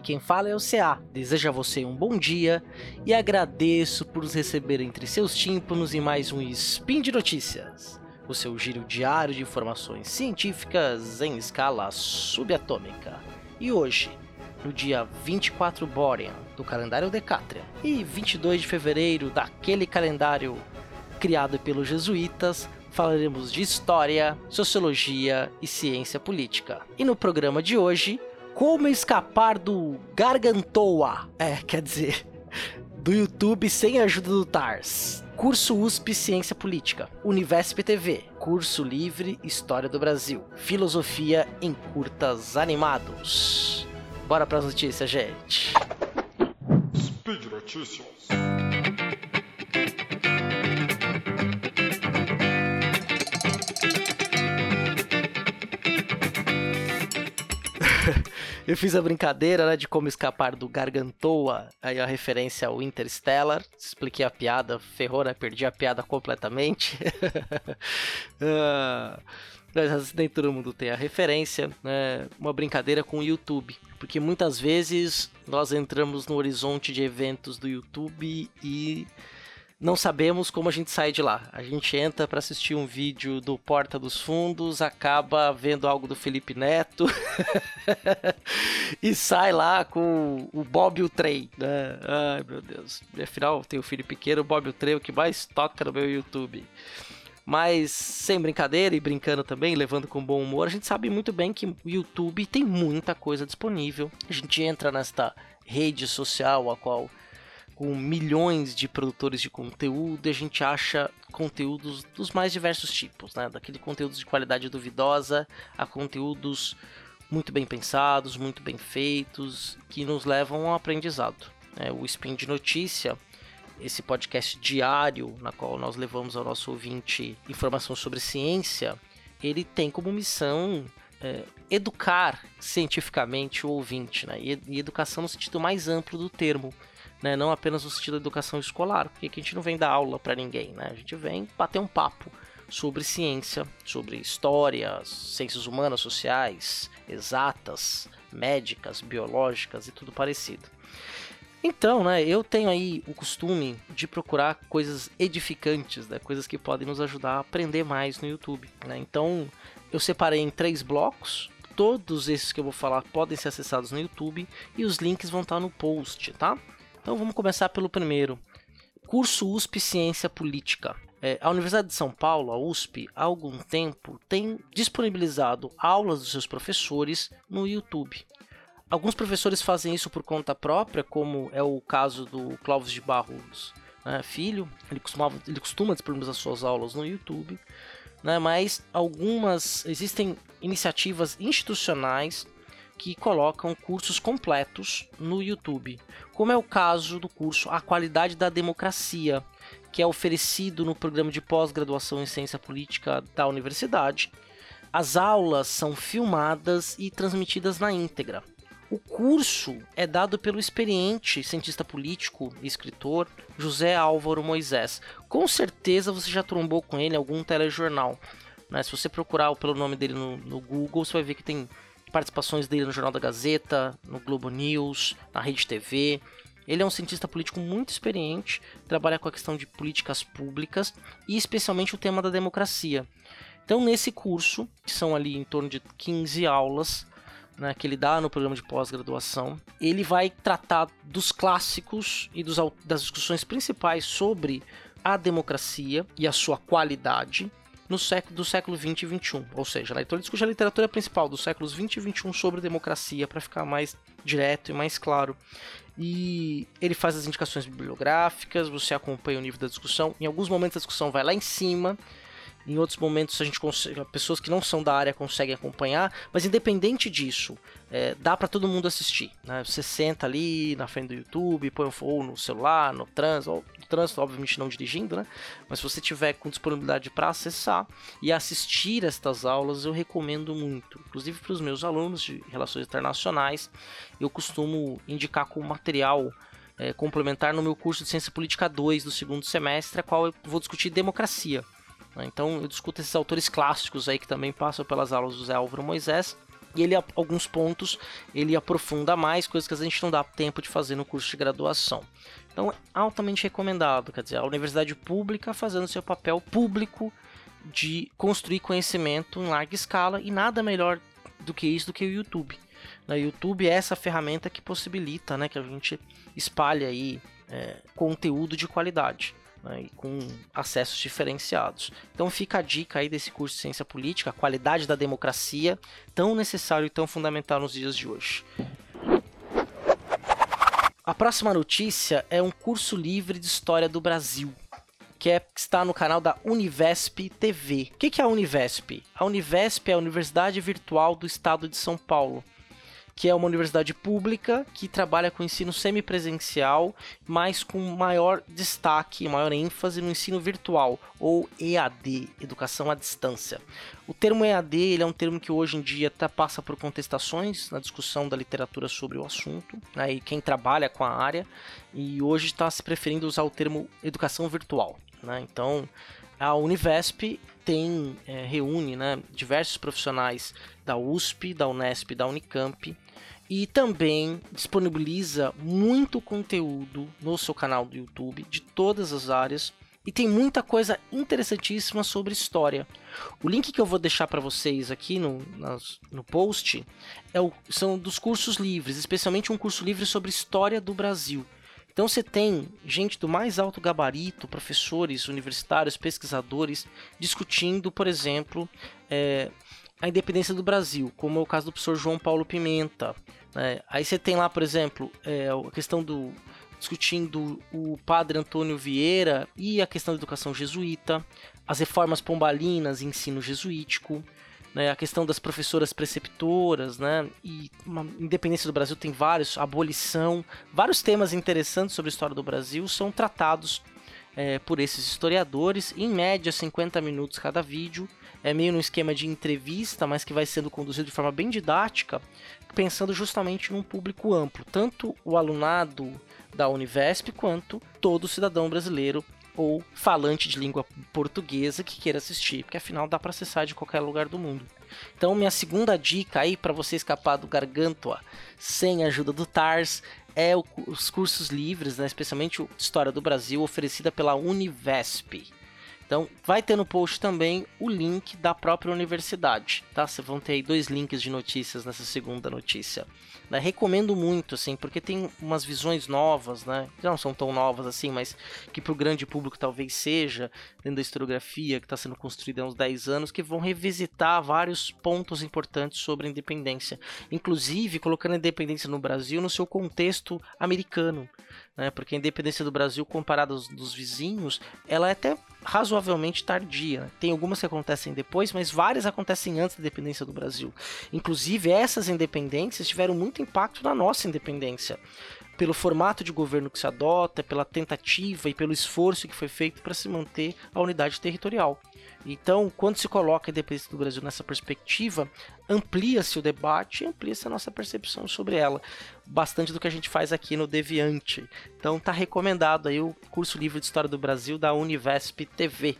Quem fala é o CA. Desejo a você um bom dia e agradeço por nos receber entre seus tímpanos em mais um Spin de Notícias, o seu giro diário de informações científicas em escala subatômica. E hoje, no dia 24 Borean do calendário Decatrian e 22 de fevereiro daquele calendário criado pelos jesuítas, falaremos de história, sociologia e ciência política. E no programa de hoje, como escapar do Gargantoa, é, quer dizer, do YouTube sem a ajuda do TARS. Curso USP Ciência Política, Univesp TV, Curso Livre História do Brasil, Filosofia em Curtas Animados. Bora para as notícias, gente. Speed Notícias. Eu fiz a brincadeira, né, de como escapar do Gargantoa, aí a referência ao Interstellar. Expliquei a piada, ferrou, né? Perdi a piada completamente. uh, mas nem todo mundo tem a referência, né? Uma brincadeira com o YouTube. Porque muitas vezes nós entramos no horizonte de eventos do YouTube e não sabemos como a gente sai de lá. A gente entra para assistir um vídeo do Porta dos Fundos, acaba vendo algo do Felipe Neto e sai lá com o Bob o Trey, né? Ai, meu Deus. Afinal, tem o Felipe Queiro, o Bob o Trey, o que mais toca no meu YouTube. Mas sem brincadeira e brincando também, levando com bom humor, a gente sabe muito bem que o YouTube tem muita coisa disponível. A gente entra nesta rede social a qual com milhões de produtores de conteúdo e a gente acha conteúdos dos mais diversos tipos, né? Daquele conteúdo de qualidade duvidosa a conteúdos muito bem pensados, muito bem feitos, que nos levam ao aprendizado. É, o Spin de Notícia, esse podcast diário, na qual nós levamos ao nosso ouvinte informação sobre ciência, ele tem como missão é, educar cientificamente o ouvinte, né? E, e educação no sentido mais amplo do termo né? Não apenas no sentido da educação escolar, porque aqui a gente não vem dar aula para ninguém, né? A gente vem bater um papo sobre ciência, sobre história, ciências humanas, sociais, exatas, médicas, biológicas e tudo parecido. Então, né, eu tenho aí o costume de procurar coisas edificantes, né, coisas que podem nos ajudar a aprender mais no YouTube. Né? Então, eu separei em três blocos. Todos esses que eu vou falar podem ser acessados no YouTube e os links vão estar no post, tá? Então vamos começar pelo primeiro. Curso USP Ciência Política. É, a Universidade de São Paulo, a USP, há algum tempo tem disponibilizado aulas dos seus professores no YouTube. Alguns professores fazem isso por conta própria, como é o caso do Clóvis de Barros né, Filho. Ele, costumava, ele costuma disponibilizar suas aulas no YouTube. Né, mas algumas existem iniciativas institucionais que colocam cursos completos no YouTube, como é o caso do curso A Qualidade da Democracia, que é oferecido no programa de pós-graduação em Ciência Política da universidade. As aulas são filmadas e transmitidas na íntegra. O curso é dado pelo experiente cientista político e escritor José Álvaro Moisés. Com certeza você já trombou com ele em algum telejornal. Né? Se você procurar pelo nome dele no, no Google, você vai ver que tem participações dele no Jornal da Gazeta, no Globo News, na Rede TV. Ele é um cientista político muito experiente, trabalha com a questão de políticas públicas e especialmente o tema da democracia. Então, nesse curso, que são ali em torno de 15 aulas, né, que ele dá no programa de pós-graduação, ele vai tratar dos clássicos e dos, das discussões principais sobre a democracia e a sua qualidade, no século, do século 20 e 21. Ou seja, então ele discute a literatura principal dos séculos 20 e 21 sobre democracia, para ficar mais direto e mais claro. E ele faz as indicações bibliográficas, você acompanha o nível da discussão. Em alguns momentos a discussão vai lá em cima, em outros momentos a gente consegue, pessoas que não são da área conseguem acompanhar, mas independente disso, é, dá para todo mundo assistir. Né? Você senta ali na frente do YouTube, põe ou no celular, no trânsito, ou no trânsito, obviamente não dirigindo, né? Mas se você tiver com disponibilidade para acessar e assistir estas aulas, eu recomendo muito. Inclusive para os meus alunos de relações internacionais, eu costumo indicar como material é, complementar no meu curso de Ciência Política 2 do segundo semestre, a qual eu vou discutir democracia. Né? Então eu discuto esses autores clássicos aí que também passam pelas aulas do Zé Álvaro Moisés e ele alguns pontos ele aprofunda mais, coisas que a gente não dá tempo de fazer no curso de graduação. Então, é altamente recomendado, quer dizer, a universidade pública fazendo seu papel público de construir conhecimento em larga escala e nada melhor do que isso do que o YouTube. O YouTube é essa ferramenta que possibilita né, que a gente espalhe aí é, conteúdo de qualidade né, e com acessos diferenciados. Então fica a dica aí desse curso de Ciência Política, a qualidade da democracia, tão necessário e tão fundamental nos dias de hoje. A próxima notícia é um curso livre de História do Brasil, que, é, que está no canal da Univesp TV. O que, que é a Univesp? A Univesp é a Universidade Virtual do Estado de São Paulo que é uma universidade pública que trabalha com ensino semipresencial, mas com maior destaque, maior ênfase no ensino virtual, ou EAD, Educação à Distância. O termo EAD ele é um termo que hoje em dia até passa por contestações na discussão da literatura sobre o assunto, né, e quem trabalha com a área, e hoje está se preferindo usar o termo educação virtual. Né? Então, a Univesp tem é, reúne né, diversos profissionais da USP, da Unesp, da Unicamp e também disponibiliza muito conteúdo no seu canal do YouTube de todas as áreas e tem muita coisa interessantíssima sobre história. O link que eu vou deixar para vocês aqui no, nas, no post é o, são dos cursos livres, especialmente um curso livre sobre história do Brasil. Então você tem gente do mais alto gabarito, professores universitários, pesquisadores, discutindo, por exemplo, é, a independência do Brasil, como é o caso do professor João Paulo Pimenta. Né? Aí você tem lá, por exemplo, é, a questão do discutindo o padre Antônio Vieira e a questão da educação jesuíta, as reformas pombalinas e ensino jesuítico, né, a questão das professoras preceptoras, né, e uma independência do Brasil tem vários, abolição, vários temas interessantes sobre a história do Brasil são tratados é, por esses historiadores, em média 50 minutos cada vídeo, é meio no esquema de entrevista, mas que vai sendo conduzido de forma bem didática, pensando justamente num público amplo, tanto o alunado da Univesp quanto todo cidadão brasileiro ou falante de língua portuguesa que queira assistir, porque afinal dá para acessar de qualquer lugar do mundo. Então, minha segunda dica aí para você escapar do Gargantua sem a ajuda do TARS é o, os cursos livres, né, especialmente História do Brasil, oferecida pela Univesp. Então, vai ter no post também o link da própria universidade, tá? Vocês vão ter aí dois links de notícias nessa segunda notícia. Né? Recomendo muito, assim, porque tem umas visões novas, né? Que não são tão novas assim, mas que para o grande público talvez seja, dentro da historiografia que está sendo construída há uns 10 anos, que vão revisitar vários pontos importantes sobre a independência. Inclusive, colocando a independência no Brasil no seu contexto americano. Né? Porque a independência do Brasil, comparada aos dos vizinhos, ela é até razoavelmente tardia. Né? Tem algumas que acontecem depois, mas várias acontecem antes da independência do Brasil. Inclusive, essas independências tiveram muito impacto na nossa independência. Pelo formato de governo que se adota, pela tentativa e pelo esforço que foi feito para se manter a unidade territorial. Então, quando se coloca a independência do Brasil nessa perspectiva, amplia-se o debate e amplia-se a nossa percepção sobre ela. Bastante do que a gente faz aqui no Deviante. Então, tá recomendado aí o curso livre de História do Brasil da Univesp TV.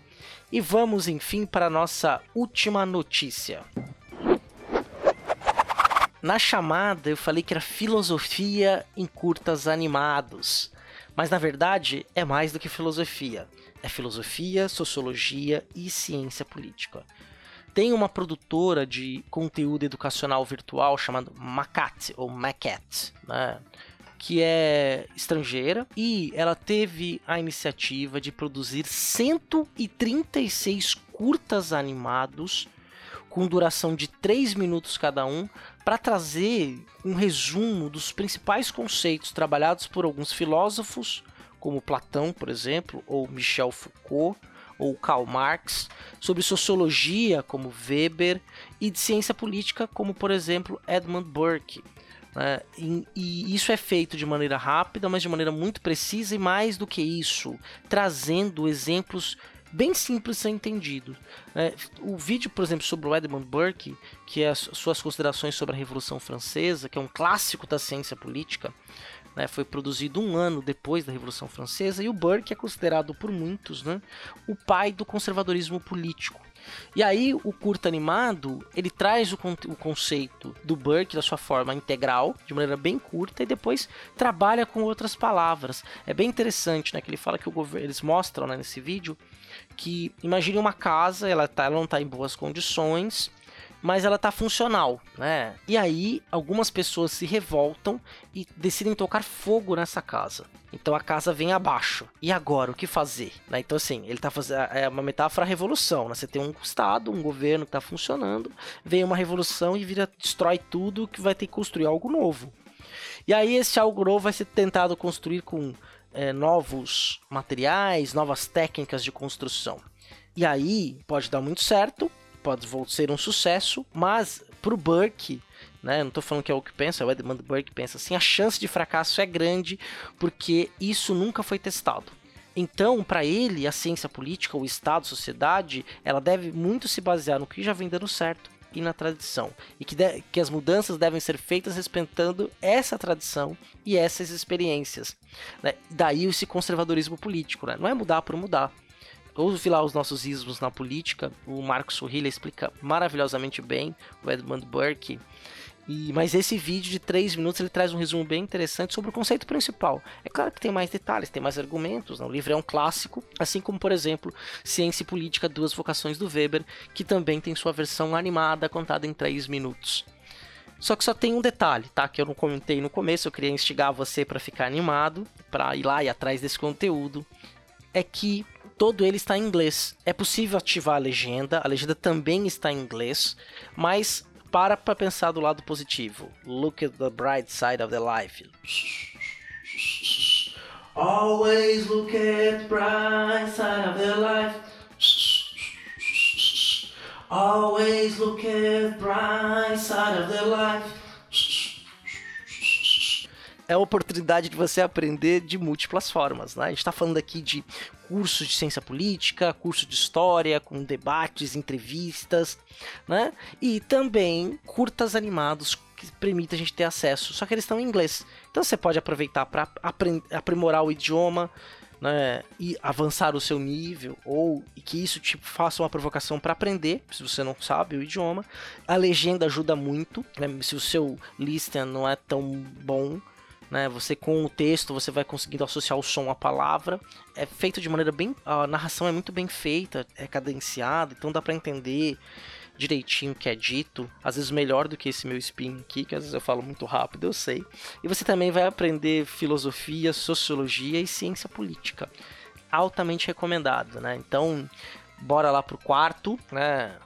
E vamos, enfim, para a nossa última notícia. Na chamada, eu falei que era filosofia em curtas animados. Mas na verdade é mais do que filosofia. É filosofia, sociologia e ciência política. Tem uma produtora de conteúdo educacional virtual chamada Macat, ou Macat, né? que é estrangeira e ela teve a iniciativa de produzir 136 curtas animados com duração de 3 minutos cada um, para trazer um resumo dos principais conceitos trabalhados por alguns filósofos, como Platão, por exemplo, ou Michel Foucault, ou Karl Marx, sobre sociologia, como Weber, e de ciência política, como, por exemplo, Edmund Burke. Né? E, e, isso é feito de maneira rápida, mas de maneira muito precisa, e mais do que isso, trazendo exemplos bem simples de ser entendido. É, o vídeo, por exemplo, sobre o Edmund Burke, que é as suas considerações sobre a Revolução Francesa, que é um clássico da ciência política, né, foi produzido um ano depois da Revolução Francesa, e o Burke é considerado por muitos né, o pai do conservadorismo político. E aí o curto animado, ele traz o, con o, conceito do Burke da sua forma integral, de maneira bem curta, e depois trabalha com outras palavras. É bem interessante, né, que ele fala que o governo, eles mostram né, nesse vídeo, que imagine uma casa, ela, tá, ela não está em boas condições, mas ela tá funcional, né? E aí algumas pessoas se revoltam e decidem tocar fogo nessa casa. Então a casa vem abaixo. E agora o que fazer? Né? Então assim, ele tá fazendo é uma metáfora revolução, né? Você tem um estado, um governo que tá funcionando, vem uma revolução e vira destrói tudo que vai ter que construir algo novo. E aí esse algo novo vai ser tentado construir com é, novos materiais, novas técnicas de construção. E aí pode dar muito certo, pode ser um sucesso, mas pro Burke, né, não estou falando que é o que pensa, é o Edmund Burke pensa assim, a chance de fracasso é grande porque isso nunca foi testado. Então, para ele, a ciência política, o Estado, a sociedade, ela deve muito se basear no que já vem dando certo e na tradição. E que, de, que as mudanças devem ser feitas respeitando essa tradição e essas experiências. Né? Daí esse conservadorismo político. Né? Não é mudar por mudar. Ouve lá os nossos ismos na política. O Marcos Sorrilha explica maravilhosamente bem, o Edmund Burke. E, mas esse vídeo de 3 minutos ele traz um resumo bem interessante sobre o conceito principal. É claro que tem mais detalhes, tem mais argumentos. Né? O livro é um clássico, assim como, por exemplo, Ciência e Política, Duas Vocações do Weber, que também tem sua versão animada contada em 3 minutos. Só que só tem um detalhe, tá? Que eu não comentei no começo, eu queria instigar você para ficar animado, para ir lá e atrás desse conteúdo. É que todo ele está em inglês. É possível ativar a legenda, a legenda também está em inglês, mas para para pensar do lado positivo. Look at the bright side of the life. Always look at the bright side of the life. Always look at the bright side of the life é a oportunidade de você aprender de múltiplas formas. Né? A gente está falando aqui de cursos de ciência política, curso de história, com debates, entrevistas, né? E também curtas animados que permitem a gente ter acesso, só que eles estão em inglês. Então você pode aproveitar para aprimorar o idioma, né, e avançar o seu nível, ou que isso te faça uma provocação para aprender, se você não sabe o idioma. A legenda ajuda muito, né, se o seu listen não é tão bom, né? Você com o texto você vai conseguindo associar o som à palavra. É feito de maneira bem, a narração é muito bem feita, é cadenciada, então dá para entender direitinho o que é dito, às vezes melhor do que esse meu spin aqui, que às vezes eu falo muito rápido, eu sei. E você também vai aprender filosofia, sociologia e ciência política. Altamente recomendado, né? Então, bora lá pro quarto, né?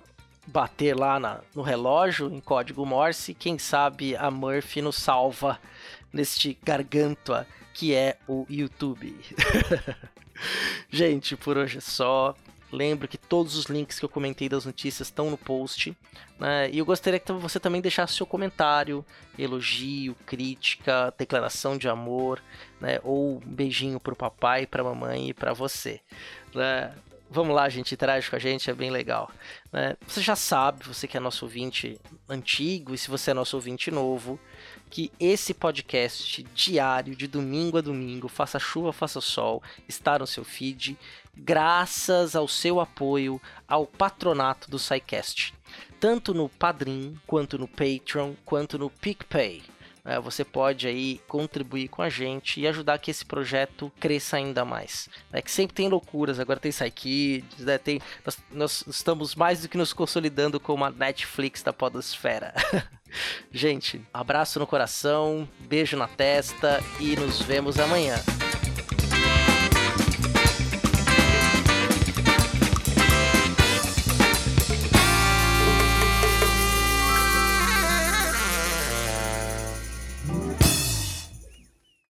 Bater lá na, no relógio em código Morse, quem sabe a Murphy nos salva neste gargantua que é o YouTube. Gente, por hoje é só. Lembro que todos os links que eu comentei das notícias estão no post. Né? E eu gostaria que você também deixasse seu comentário, elogio, crítica, declaração de amor, né? ou um beijinho pro papai, pra mamãe e pra você. Né? Vamos lá, gente, interage com a gente, é bem legal. Né? Você já sabe, você que é nosso ouvinte antigo, e se você é nosso ouvinte novo, que esse podcast diário, de domingo a domingo, faça chuva, faça sol, está no seu feed, graças ao seu apoio ao patronato do SciCast. Tanto no Padrim, quanto no Patreon, quanto no PicPay. É, você pode aí contribuir com a gente e ajudar que esse projeto cresça ainda mais. É que sempre tem loucuras, agora tem Psykids, né? tem, nós, nós, estamos mais do que nos consolidando como a Netflix da podosfera. gente, abraço no coração, beijo na testa e nos vemos amanhã.